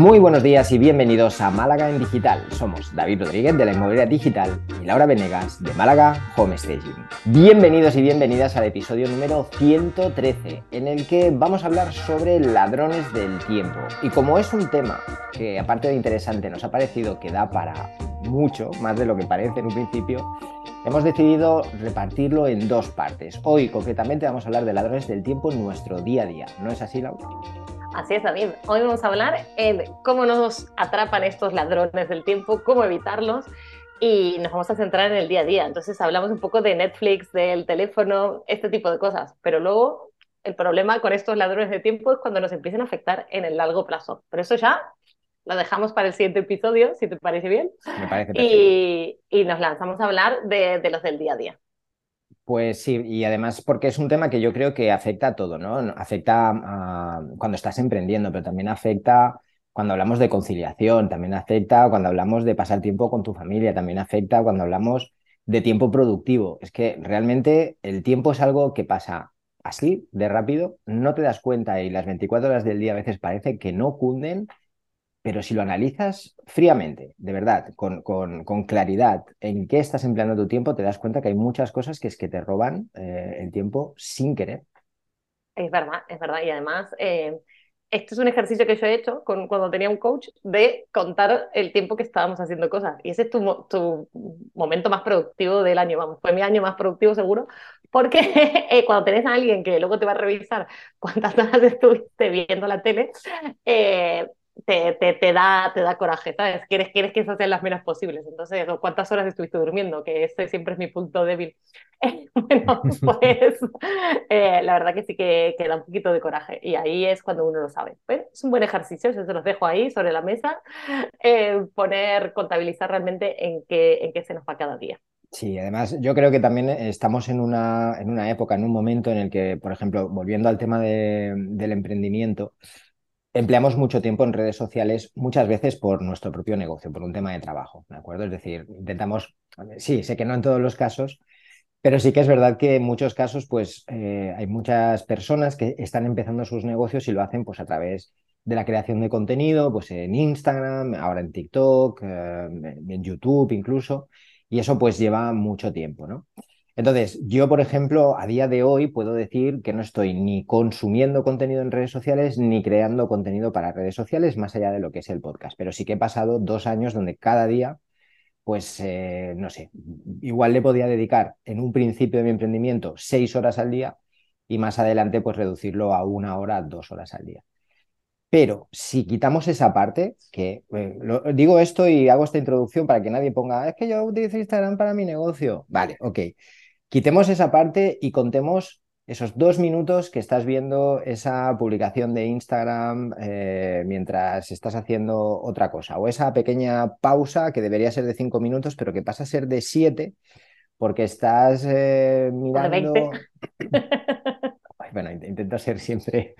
Muy buenos días y bienvenidos a Málaga en Digital. Somos David Rodríguez de la Inmobiliaria Digital y Laura Venegas de Málaga Home Staging. Bienvenidos y bienvenidas al episodio número 113, en el que vamos a hablar sobre ladrones del tiempo. Y como es un tema que, aparte de interesante, nos ha parecido que da para mucho, más de lo que parece en un principio, hemos decidido repartirlo en dos partes. Hoy, concretamente, vamos a hablar de ladrones del tiempo en nuestro día a día. ¿No es así, Laura? Así es, David. Hoy vamos a hablar de cómo nos atrapan estos ladrones del tiempo, cómo evitarlos y nos vamos a centrar en el día a día. Entonces hablamos un poco de Netflix, del teléfono, este tipo de cosas. Pero luego el problema con estos ladrones de tiempo es cuando nos empiezan a afectar en el largo plazo. Pero eso ya lo dejamos para el siguiente episodio, si te parece bien. Me parece. Y, y nos lanzamos a hablar de, de los del día a día. Pues sí, y además porque es un tema que yo creo que afecta a todo, ¿no? Afecta cuando estás emprendiendo, pero también afecta cuando hablamos de conciliación, también afecta cuando hablamos de pasar tiempo con tu familia, también afecta cuando hablamos de tiempo productivo. Es que realmente el tiempo es algo que pasa así, de rápido, no te das cuenta y las 24 horas del día a veces parece que no cunden pero si lo analizas fríamente, de verdad, con, con, claridad, en qué estás empleando tu tiempo, te das cuenta que hay muchas cosas que es que te roban eh, el tiempo sin querer. Es verdad, es verdad. Y además, eh, esto es un ejercicio que yo he hecho con, cuando tenía un coach de contar el tiempo que estábamos haciendo cosas. Y ese es tu, tu momento más productivo del año, vamos, fue mi año más productivo seguro, porque eh, cuando tenés a alguien que luego te va a revisar cuántas horas estuviste viendo la tele, eh, te, da, te da coraje, ¿sabes? Quieres, quieres que esas sean las menos posibles. Entonces, ¿cuántas horas estuviste durmiendo? Que ese siempre es mi punto débil. bueno, pues eh, la verdad que sí que, da un poquito de coraje. Y ahí es cuando uno lo sabe. Es un buen ejercicio, yo se los dejo ahí sobre la mesa. Eh, poner, contabilizar realmente en qué, en qué se nos va cada día. Sí, además yo creo que también estamos en una, en una época, en un momento en el que, por ejemplo, volviendo al tema de, del emprendimiento, empleamos mucho tiempo en redes sociales, muchas veces por nuestro propio negocio, por un tema de trabajo, ¿de acuerdo? Es decir, intentamos, sí, sé que no en todos los casos, pero sí que es verdad que en muchos casos, pues eh, hay muchas personas que están empezando sus negocios y lo hacen pues a través de la creación de contenido, pues en Instagram, ahora en TikTok, eh, en YouTube incluso, y eso pues lleva mucho tiempo, ¿no? Entonces, yo, por ejemplo, a día de hoy puedo decir que no estoy ni consumiendo contenido en redes sociales ni creando contenido para redes sociales, más allá de lo que es el podcast. Pero sí que he pasado dos años donde cada día, pues, eh, no sé, igual le podía dedicar en un principio de mi emprendimiento seis horas al día y más adelante, pues, reducirlo a una hora, dos horas al día. Pero si quitamos esa parte, que eh, digo esto y hago esta introducción para que nadie ponga, es que yo utilizo Instagram para mi negocio. Vale, ok. Quitemos esa parte y contemos esos dos minutos que estás viendo esa publicación de Instagram eh, mientras estás haciendo otra cosa, o esa pequeña pausa que debería ser de cinco minutos, pero que pasa a ser de siete porque estás eh, mirando. bueno, intento ser siempre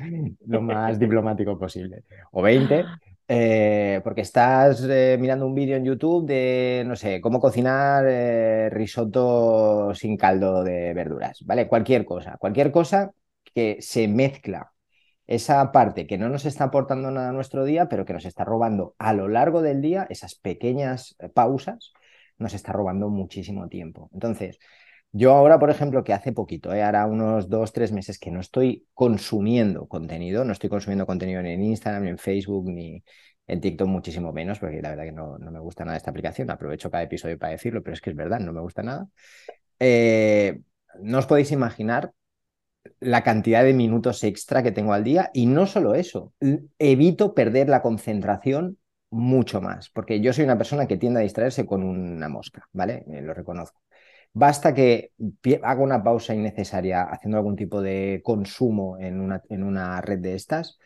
lo más diplomático posible. O 20, eh, porque estás eh, mirando un vídeo en YouTube de, no sé, cómo cocinar eh, risotto sin caldo de verduras, ¿vale? Cualquier cosa, cualquier cosa que se mezcla esa parte que no nos está aportando nada a nuestro día, pero que nos está robando a lo largo del día, esas pequeñas pausas, nos está robando muchísimo tiempo. Entonces, yo ahora, por ejemplo, que hace poquito, ¿eh? ahora unos dos, tres meses que no estoy consumiendo contenido, no estoy consumiendo contenido ni en Instagram, ni en Facebook, ni en TikTok muchísimo menos, porque la verdad que no, no me gusta nada esta aplicación, aprovecho cada episodio para decirlo, pero es que es verdad, no me gusta nada. Eh, no os podéis imaginar la cantidad de minutos extra que tengo al día y no solo eso, evito perder la concentración mucho más, porque yo soy una persona que tiende a distraerse con una mosca, ¿vale? Eh, lo reconozco. Basta que haga una pausa innecesaria haciendo algún tipo de consumo en una, en una red de estas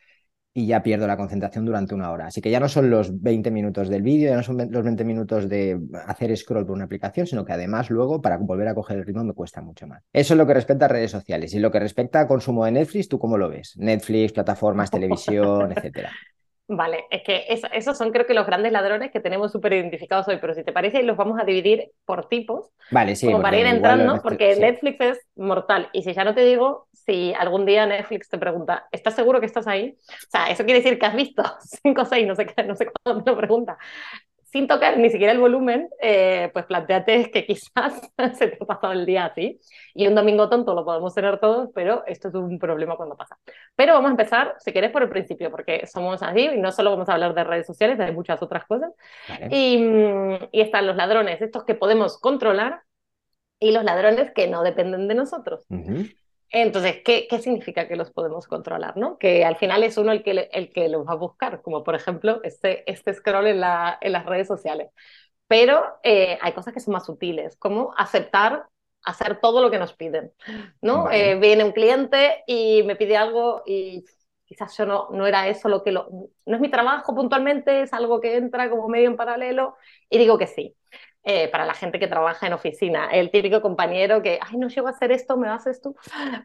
y ya pierdo la concentración durante una hora. Así que ya no son los 20 minutos del vídeo, ya no son los 20 minutos de hacer scroll por una aplicación, sino que además luego para volver a coger el ritmo me cuesta mucho más. Eso es lo que respecta a redes sociales. Y lo que respecta a consumo de Netflix, ¿tú cómo lo ves? Netflix, plataformas, televisión, etcétera. Vale, es que esos son creo que los grandes ladrones que tenemos súper identificados hoy, pero si te parece los vamos a dividir por tipos, vale, sí, como para ir entrando, porque Netflix es mortal. Y si ya no te digo, si algún día Netflix te pregunta, ¿estás seguro que estás ahí? O sea, eso quiere decir que has visto 5 o 6, no sé, no sé cuándo te lo pregunta sin tocar ni siquiera el volumen, eh, pues planteate que quizás se te ha pasado el día así. Y un domingo tonto lo podemos tener todos, pero esto es un problema cuando pasa. Pero vamos a empezar, si quieres, por el principio, porque somos así y no solo vamos a hablar de redes sociales, hay muchas otras cosas. Y, y están los ladrones, estos que podemos controlar, y los ladrones que no dependen de nosotros. Entonces, ¿qué, ¿qué, significa que los podemos controlar? ¿no? Que al final es uno el que, el que los va a buscar, como por ejemplo este, este scroll en, la, en las redes sociales. Pero eh, hay cosas que son más sutiles, como aceptar hacer todo lo que nos piden. ¿no? Eh, viene un cliente y me pide algo y quizás yo no, no era eso lo que lo... No es mi trabajo puntualmente, es algo que entra como medio en paralelo y digo que sí. Eh, para la gente que trabaja en oficina. El típico compañero que, ay, no llego a hacer esto, ¿me haces tú?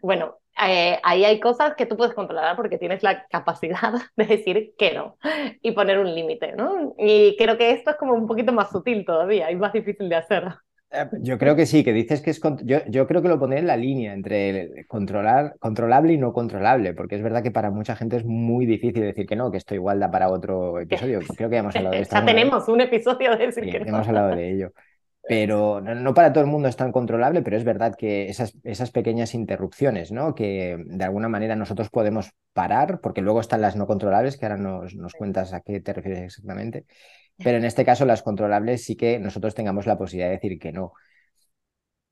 Bueno, eh, ahí hay cosas que tú puedes controlar porque tienes la capacidad de decir que no y poner un límite, ¿no? Y creo que esto es como un poquito más sutil todavía y más difícil de hacer. Eh, yo creo que sí, que dices que es. Yo, yo creo que lo pondré en la línea entre controlar, controlable y no controlable, porque es verdad que para mucha gente es muy difícil decir que no, que esto igual da para otro episodio. Creo que ya hemos hablado de esto. ya tenemos un episodio de decir que no. Hemos hablado de ello. Pero no, para todo el mundo es tan controlable, pero es verdad que esas, esas pequeñas interrupciones, ¿no? Que de alguna manera nosotros podemos parar, porque luego están las no controlables, que ahora nos, nos cuentas a qué te refieres exactamente. Pero en este caso, las controlables sí que nosotros tengamos la posibilidad de decir que no.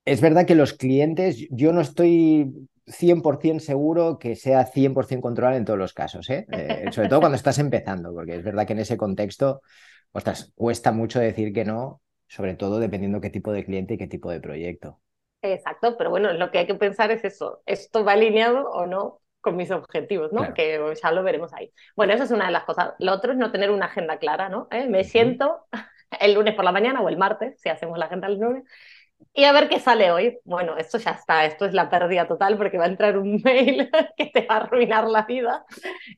Es verdad que los clientes, yo no estoy 100% seguro que sea 100% controlable en todos los casos, ¿eh? ¿eh? sobre todo cuando estás empezando, porque es verdad que en ese contexto, ostras, cuesta mucho decir que no, sobre todo dependiendo qué tipo de cliente y qué tipo de proyecto. Exacto, pero bueno, lo que hay que pensar es eso, ¿esto va alineado o no con mis objetivos, ¿no? Que ya lo veremos ahí. Bueno, eso es una de las cosas. Lo otro es no tener una agenda clara, ¿no? ¿Eh? Me siento el lunes por la mañana o el martes, si hacemos la agenda el lunes, y a ver qué sale hoy. Bueno, esto ya está, esto es la pérdida total porque va a entrar un mail que te va a arruinar la vida.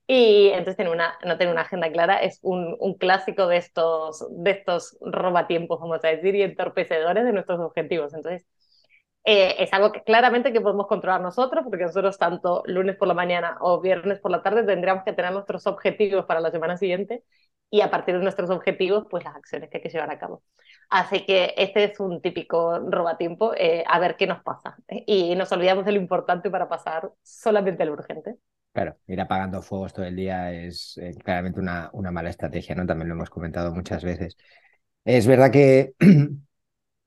Y entonces tener una, no tener una agenda clara es un, un clásico de estos, de estos robatiempos, vamos a decir, y entorpecedores de nuestros objetivos. Entonces, eh, es algo que claramente que podemos controlar nosotros, porque nosotros tanto lunes por la mañana o viernes por la tarde tendríamos que tener nuestros objetivos para la semana siguiente y a partir de nuestros objetivos, pues las acciones que hay que llevar a cabo. Así que este es un típico robatiempo, eh, a ver qué nos pasa. Y nos olvidamos de lo importante para pasar solamente lo urgente. Claro, ir apagando fuegos todo el día es eh, claramente una, una mala estrategia, ¿no? También lo hemos comentado muchas veces. Es verdad que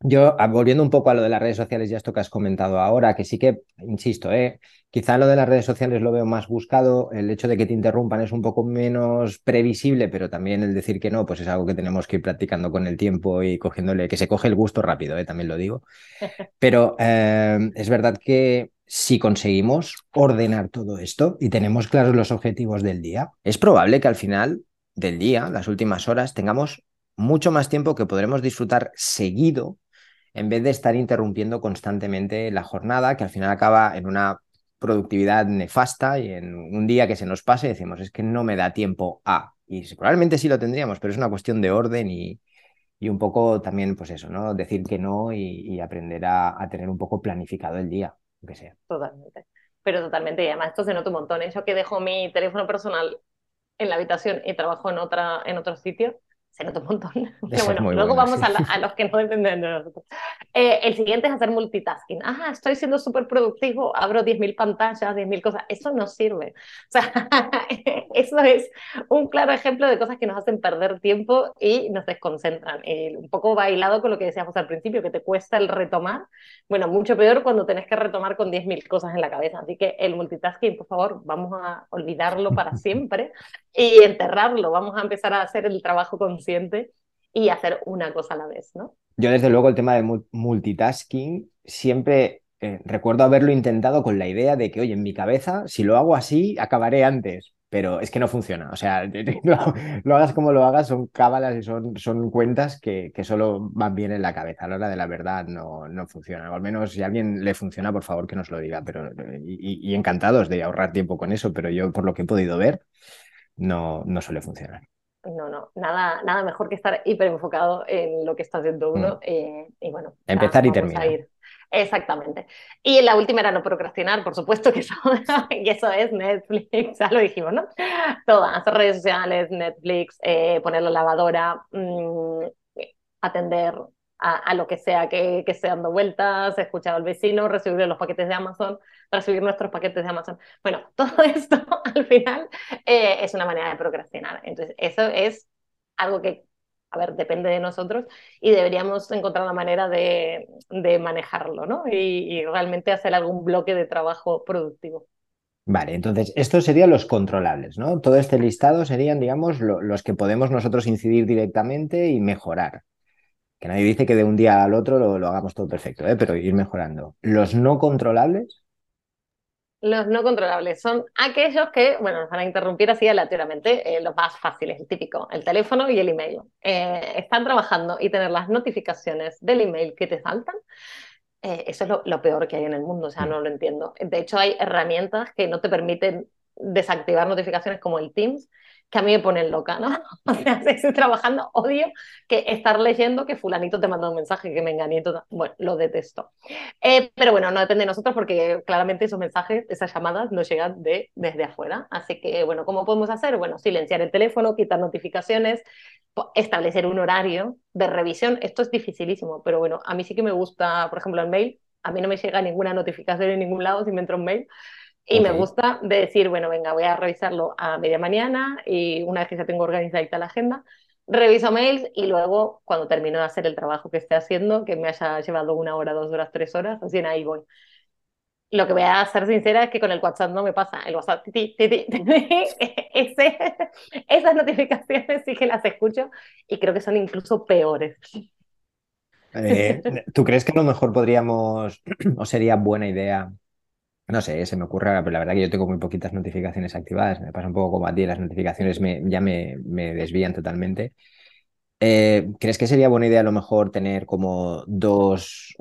Yo, ah, volviendo un poco a lo de las redes sociales, ya esto que has comentado ahora, que sí que, insisto, eh, quizá lo de las redes sociales lo veo más buscado, el hecho de que te interrumpan es un poco menos previsible, pero también el decir que no, pues es algo que tenemos que ir practicando con el tiempo y cogiéndole, que se coge el gusto rápido, eh, también lo digo. Pero eh, es verdad que si conseguimos ordenar todo esto y tenemos claros los objetivos del día, es probable que al final del día, las últimas horas, tengamos mucho más tiempo que podremos disfrutar seguido en vez de estar interrumpiendo constantemente la jornada, que al final acaba en una productividad nefasta y en un día que se nos pase decimos, es que no me da tiempo a. Y probablemente sí lo tendríamos, pero es una cuestión de orden y, y un poco también, pues eso, ¿no? Decir que no y, aprender a, tener un poco planificado el día, aunque sea. Totalmente. Pero totalmente, y además esto se nota un montón. Yo que dejo mi teléfono personal en la habitación y trabajo en, otra, en otro sitio, se nota un montón. Pero bueno, luego vamos a, los que no nosotros. Eh, el siguiente es hacer multitasking. Ah, estoy siendo súper productivo, abro 10.000 pantallas, 10.000 cosas. Eso no sirve. O sea, eso es un claro ejemplo de cosas que nos hacen perder tiempo y nos desconcentran. Eh, un poco bailado con lo que decíamos al principio, que te cuesta el retomar. Bueno, mucho peor cuando tenés que retomar con 10.000 cosas en la cabeza. Así que el multitasking, por favor, vamos a olvidarlo para siempre y enterrarlo. Vamos a empezar a hacer el trabajo con y hacer una cosa a la vez, ¿no? Yo desde luego el tema de multitasking siempre eh, recuerdo haberlo intentado con la idea de que, oye, en mi cabeza, si lo hago así, acabaré antes, pero es que no funciona. O sea, lo, hagas como lo hagas, son cábalas y son, son cuentas que, que, solo van bien en la cabeza. A la hora de la verdad no, no funciona. O al menos si a alguien le funciona, por favor que nos lo diga. Pero, y, y encantados de ahorrar tiempo con eso, pero yo por lo que he podido ver, no, no suele funcionar. No, no, nada, nada mejor que estar hiper enfocado en lo que está haciendo uno. Mm. Eh, y bueno, empezar y terminar. Exactamente. Y la última era no procrastinar, por supuesto que eso, eso es Netflix, ya lo dijimos, ¿no? Todas, redes sociales, Netflix, eh, poner la lavadora, mm, atender a, lo que sea que, que esté dando vueltas, escuchar al vecino, recibir los paquetes de Amazon, recibir nuestros paquetes de Amazon. Bueno, todo esto al final eh, es una manera de procrastinar. Entonces, eso es algo que, a ver, depende de nosotros y deberíamos encontrar una manera de, de manejarlo, ¿no? Y, y realmente hacer algún bloque de trabajo productivo. Vale, entonces estos serían los controlables, ¿no? Todo este listado serían, digamos, los que podemos nosotros incidir directamente y mejorar. Que nadie dice que de un día al otro lo, hagamos todo perfecto, ¿eh? pero ir mejorando. Los no controlables. Los no controlables son aquellos que, bueno, nos van a interrumpir así aleatoriamente, eh, los más fáciles, el típico, el teléfono y el email. Eh, están trabajando y tener las notificaciones del email que te saltan, eh, eso es lo, lo, peor que hay en el mundo, o sea, mm. no lo entiendo. De hecho, hay herramientas que no te permiten desactivar notificaciones como el Teams, que a mí me ponen loca, ¿no? O sea, si estoy trabajando, odio que estar leyendo que fulanito te manda un mensaje que me todo. Bueno, lo detesto. Eh, pero bueno, no depende de nosotros porque claramente esos mensajes, esas llamadas no llegan de, desde afuera. Así que, bueno, ¿cómo podemos hacer? Bueno, silenciar el teléfono, quitar notificaciones, establecer un horario de revisión. Esto es dificilísimo, pero bueno, a mí sí que me gusta, por ejemplo, el mail. A mí no me llega ninguna notificación en ningún lado si me entra un mail. Y me gusta de decir, bueno, venga, voy a revisarlo a media mañana y una vez que ya tengo organizada la agenda, reviso mails y luego cuando termino de hacer el trabajo que esté haciendo, que me haya llevado una hora, dos horas, tres horas, así en ahí voy. Lo que voy a ser sincera es que con el WhatsApp no me pasa. El WhatsApp, ese, esas notificaciones sí que las escucho y creo que son incluso peores. Eh, ¿Tú crees que a lo mejor podríamos, o sería buena idea, no sé, se me ocurre pero la verdad que yo tengo muy poquitas notificaciones activadas. Me pasa un poco como a ti, las notificaciones me, ya me, me desvían totalmente. Eh, ¿Crees que sería buena idea a lo mejor tener como dos,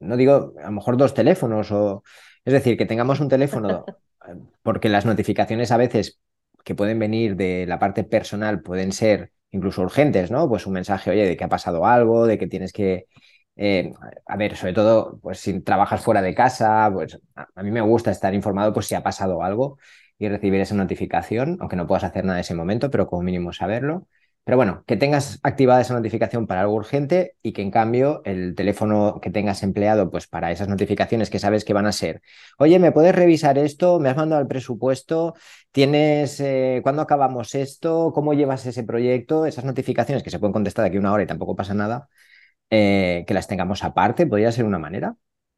no digo, a lo mejor dos teléfonos o, es decir, que tengamos un teléfono, porque las notificaciones a veces que pueden venir de la parte personal pueden ser incluso urgentes, ¿no? Pues un mensaje, oye, de que ha pasado algo, de que tienes que eh, a ver, sobre todo, pues si trabajas fuera de casa, pues a, mí me gusta estar informado pues si ha pasado algo y recibir esa notificación, aunque no puedas hacer nada en ese momento, pero como mínimo saberlo. Pero bueno, que tengas activada esa notificación para algo urgente y que en cambio el teléfono que tengas empleado pues para esas notificaciones que sabes que van a ser, oye, ¿me puedes revisar esto? ¿Me has mandado el presupuesto? ¿Tienes, eh, cuándo acabamos esto? ¿Cómo llevas ese proyecto? Esas notificaciones que se pueden contestar de aquí una hora y tampoco pasa nada eh, que las tengamos aparte, podría ser una manera.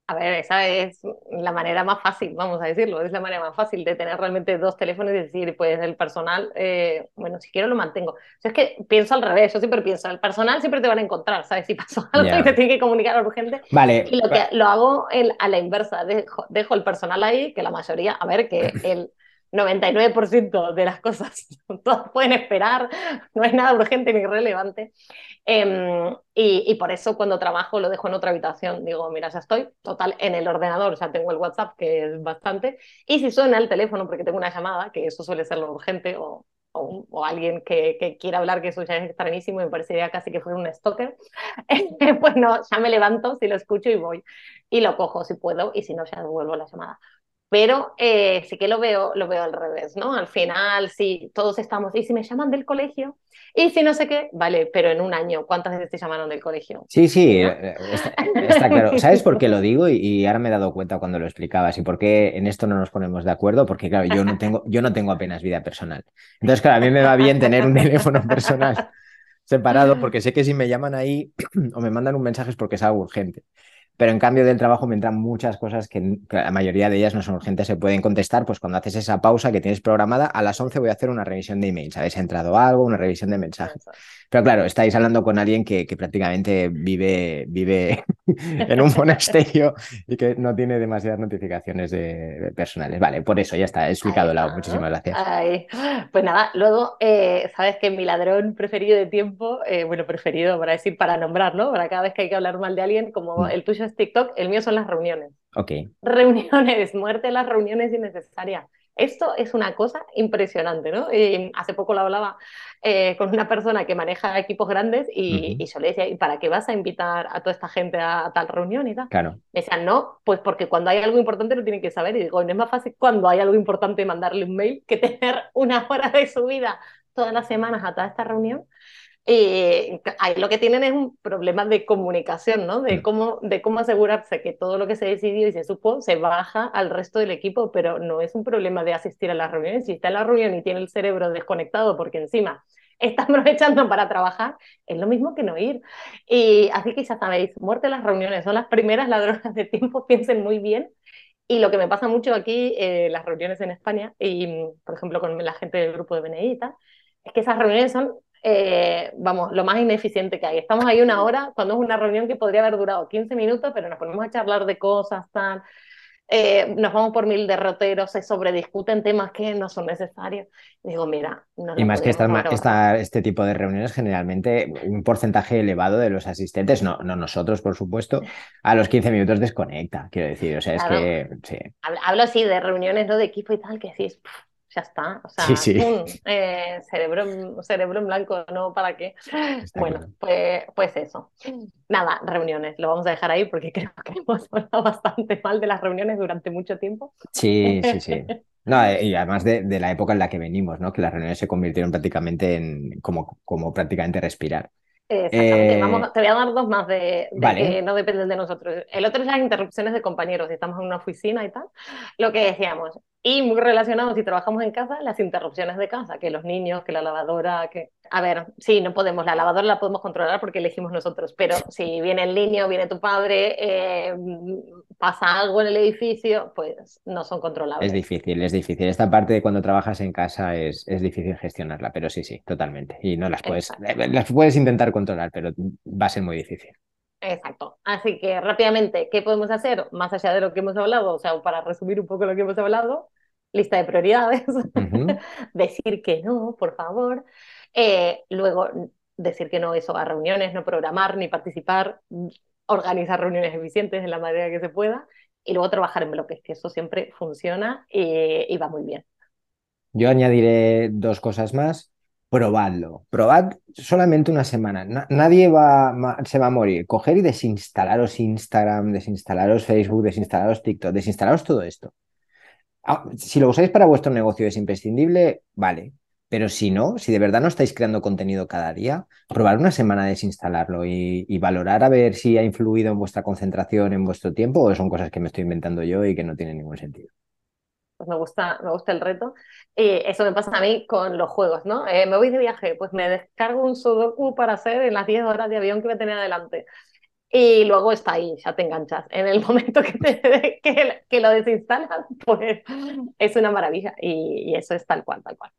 A ver, esa es la manera más fácil, vamos a decirlo, es la manera más fácil de tener realmente dos teléfonos y decir, pues el personal, eh, bueno, si quiero lo mantengo. O sea, es que pienso al revés, yo siempre pienso, el personal siempre te van a encontrar, ¿sabes? Si pasó algo y te tiene que comunicar urgente. Vale. Y lo, que, lo hago a la inversa, dejo, dejo, el personal ahí, que la mayoría, a ver, que el 99% de las cosas todas pueden esperar, no es nada urgente ni relevante. Em, y, por eso cuando trabajo lo dejo en otra habitación. Digo, mira, ya estoy total en el ordenador, ya tengo el WhatsApp, que es bastante. Y si suena el teléfono porque tengo una llamada, que eso suele ser lo urgente, o, o, alguien que, que, quiera hablar, que eso ya es extrañísimo y me parecería casi que fuera un stalker, pues no, ya me levanto, si lo escucho y voy. Y lo cojo si puedo, y si no, ya devuelvo la llamada pero eh, sí que lo veo, lo veo al revés, ¿no? Al final, sí, todos estamos, y si me llaman del colegio, y si no sé qué, vale, pero en un año, ¿cuántas veces te llamaron del colegio? Sí, sí, eh, eh, está, claro. ¿Sabes por qué lo digo? Y, ahora me he dado cuenta cuando lo explicabas y por qué en esto no nos ponemos de acuerdo, porque claro, yo no tengo, yo no tengo apenas vida personal. Entonces, claro, a mí me va bien tener un teléfono personal separado, porque sé que si me llaman ahí o me mandan un mensaje es porque es algo urgente. Pero en cambio del trabajo me entran muchas cosas que, la mayoría de ellas no son urgentes, se pueden contestar, pues cuando haces esa pausa que tienes programada, a las 11 voy a hacer una revisión de emails, ¿habéis entrado algo? Una revisión de mensajes. Pero claro, estáis hablando con alguien que, que prácticamente vive, vive en un monasterio y que no tiene demasiadas notificaciones de, personales. Vale, por eso ya está, he explicado la Muchísimas gracias. Pues nada, luego, eh, sabes que mi ladrón preferido de tiempo, eh, bueno, preferido para decir, para nombrar, ¿no? Para cada vez que hay que hablar mal de alguien, como mm. el tuyo es TikTok, el mío son las reuniones. Ok. Reuniones, muerte las reuniones innecesarias. Esto es una cosa impresionante, ¿no? Y hace poco lo hablaba eh, con una persona que maneja equipos grandes y, yo le decía, ¿y para qué vas a invitar a toda esta gente a, tal reunión y tal? Claro. Me decían, no, pues porque cuando hay algo importante lo tienen que saber. Y digo, no es más fácil cuando hay algo importante mandarle un mail que tener una hora de su vida todas las semanas a toda esta reunión. Y ahí lo que tienen es un problema de comunicación, ¿no? De cómo, de cómo asegurarse que todo lo que se decidió y se supo se baja al resto del equipo, pero no es un problema de asistir a las reuniones. Si está en la reunión y tiene el cerebro desconectado porque encima está aprovechando para trabajar, es lo mismo que no ir. Y así que ya sabéis, muerte las reuniones, son las primeras ladronas de tiempo, piensen muy bien. Y lo que me pasa mucho aquí, eh, las reuniones en España, y por ejemplo con la gente del grupo de tal, es que esas reuniones son eh, vamos, lo más ineficiente que hay. Estamos ahí una hora cuando es una reunión que podría haber durado 15 minutos, pero nos ponemos a charlar de cosas, tal. Eh, nos vamos por mil derroteros, se sobrediscuten temas que no son necesarios. digo, mira, no Y más que esta, este tipo de reuniones, generalmente un porcentaje elevado de los asistentes, no, no nosotros, por supuesto, a los 15 minutos desconecta, quiero decir. O sea, es que. Sí. Hablo así de reuniones ¿no? de equipo y tal, que decís, ya está. O sea, eh, cerebro, cerebro en blanco, ¿no? ¿Para qué? bueno, pues, pues eso. Nada, reuniones, lo vamos a dejar ahí porque creo que hemos hablado bastante mal de las reuniones durante mucho tiempo. Sí, sí, sí. No, eh, y además de, de, la época en la que venimos, ¿no? Que las reuniones se convirtieron prácticamente en como, como prácticamente respirar. Exactamente. Vamos, eh, te voy a dar dos más de, que no dependen de nosotros. El otro es las interrupciones de compañeros. Si estamos en una oficina y tal, lo que decíamos. Y muy relacionado, si trabajamos en casa, las interrupciones de casa, que los niños, que la lavadora, que... A ver, sí, no podemos, la lavadora la podemos controlar porque elegimos nosotros, pero si viene el niño, viene tu padre, eh, pasa algo en el edificio, pues no son controlables. Es difícil, es difícil. Esta parte de cuando trabajas en casa es, es difícil gestionarla, pero sí, sí, totalmente. Y no las puedes, las puedes intentar controlar, pero va a ser muy difícil. Exacto. Así que rápidamente, ¿qué podemos hacer más allá de lo que hemos hablado? O sea, para resumir un poco lo que hemos hablado, lista de prioridades, decir que no, por favor. Eh, luego, decir que no eso a reuniones, no programar ni participar, organizar reuniones eficientes en la manera que se pueda y luego trabajar en bloques, que eso siempre funciona y, va muy bien. Yo añadiré dos cosas más. Probadlo. Probad solamente una semana. nadie va, se va a morir. Coger y desinstalaros Instagram, desinstalaros Facebook, desinstalaros TikTok, desinstalaros todo esto. Ah, si lo usáis para vuestro negocio es imprescindible, vale. Pero si no, si de verdad no estáis creando contenido cada día, probar una semana desinstalarlo y, y, valorar a ver si ha influido en vuestra concentración, en vuestro tiempo, o son cosas que me estoy inventando yo y que no tienen ningún sentido. Pues me gusta, me gusta el reto. Y eso me pasa a mí con los juegos, ¿no? Eh, me voy de viaje, pues me descargo un sudoku para hacer en las 10 horas de avión que me tenía adelante y luego está ahí, ya te enganchas. En el momento que, te, que, que, lo desinstalas, pues es una maravilla y, eso es tal cual, tal cual.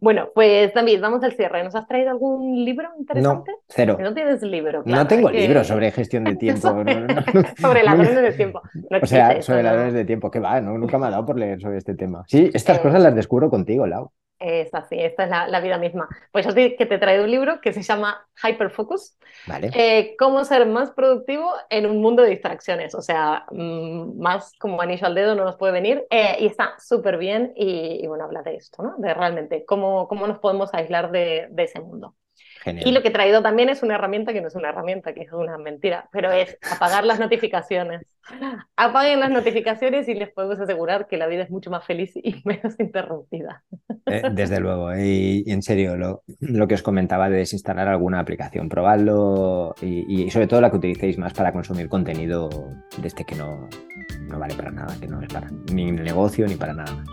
Bueno, pues también vamos al cierre. ¿Nos has traído algún libro interesante? No, cero. No tienes libro. no tengo libro sobre gestión de tiempo. sobre ladrones de tiempo. o sea, sobre ladrones de tiempo, que va, nunca me ha dado por leer sobre este tema. Sí, estas eh, cosas las descubro contigo, Lau. Es así, esta es la, vida misma. Pues yo que te traigo un libro que se llama Hyperfocus. Vale. Eh, cómo ser más productivo en un mundo de distracciones. O sea, mm, más como anillo al dedo no nos puede venir. Eh, y está súper bien. Y, bueno, habla de esto, ¿no? De realmente cómo, cómo nos podemos aislar de, de ese mundo. Y lo que he traído también es una herramienta que no es una herramienta, que es una mentira, pero es apagar las notificaciones. Apaguen las notificaciones y les podemos asegurar que la vida es mucho más feliz y menos interrumpida. Eh, desde luego, y, en serio, lo, lo, que os comentaba de desinstalar alguna aplicación, probadlo y, y, sobre todo la que utilicéis más para consumir contenido de este que no, no vale para nada, que no es para ni el negocio ni para nada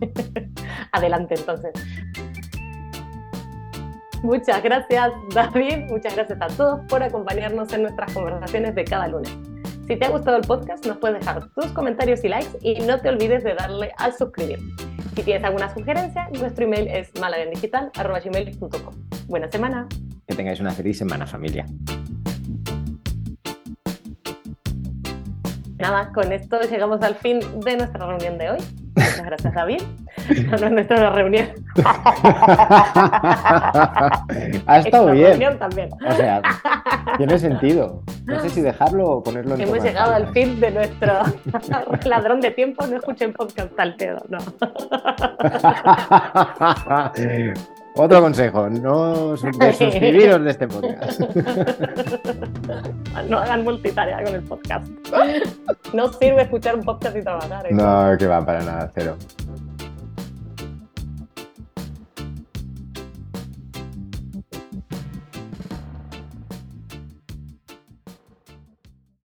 Adelante entonces. Muchas gracias David, muchas gracias a todos por acompañarnos en nuestras conversaciones de cada lunes. Si te ha gustado el podcast, nos puedes dejar tus comentarios y likes y no te olvides de darle al suscribir. Si tienes alguna sugerencia, nuestro email es malagendigital.com. Buena semana. Que tengáis una feliz semana, familia. Nada, con esto llegamos al fin de nuestra reunión de hoy. Muchas gracias, David. No, no es nuestra reunión. ha estado Esta bien. reunión también. O sea, tiene sentido. No sé si dejarlo o ponerlo en Hemos llegado al fin de nuestro ladrón de tiempo. No escuchen podcast al pedo, no. Otro consejo, no sus- desuscribiros de este podcast. No hagan multitarea con el podcast. No sirve escuchar un podcast y trabajar. ¿eh? No, que va para nada, cero.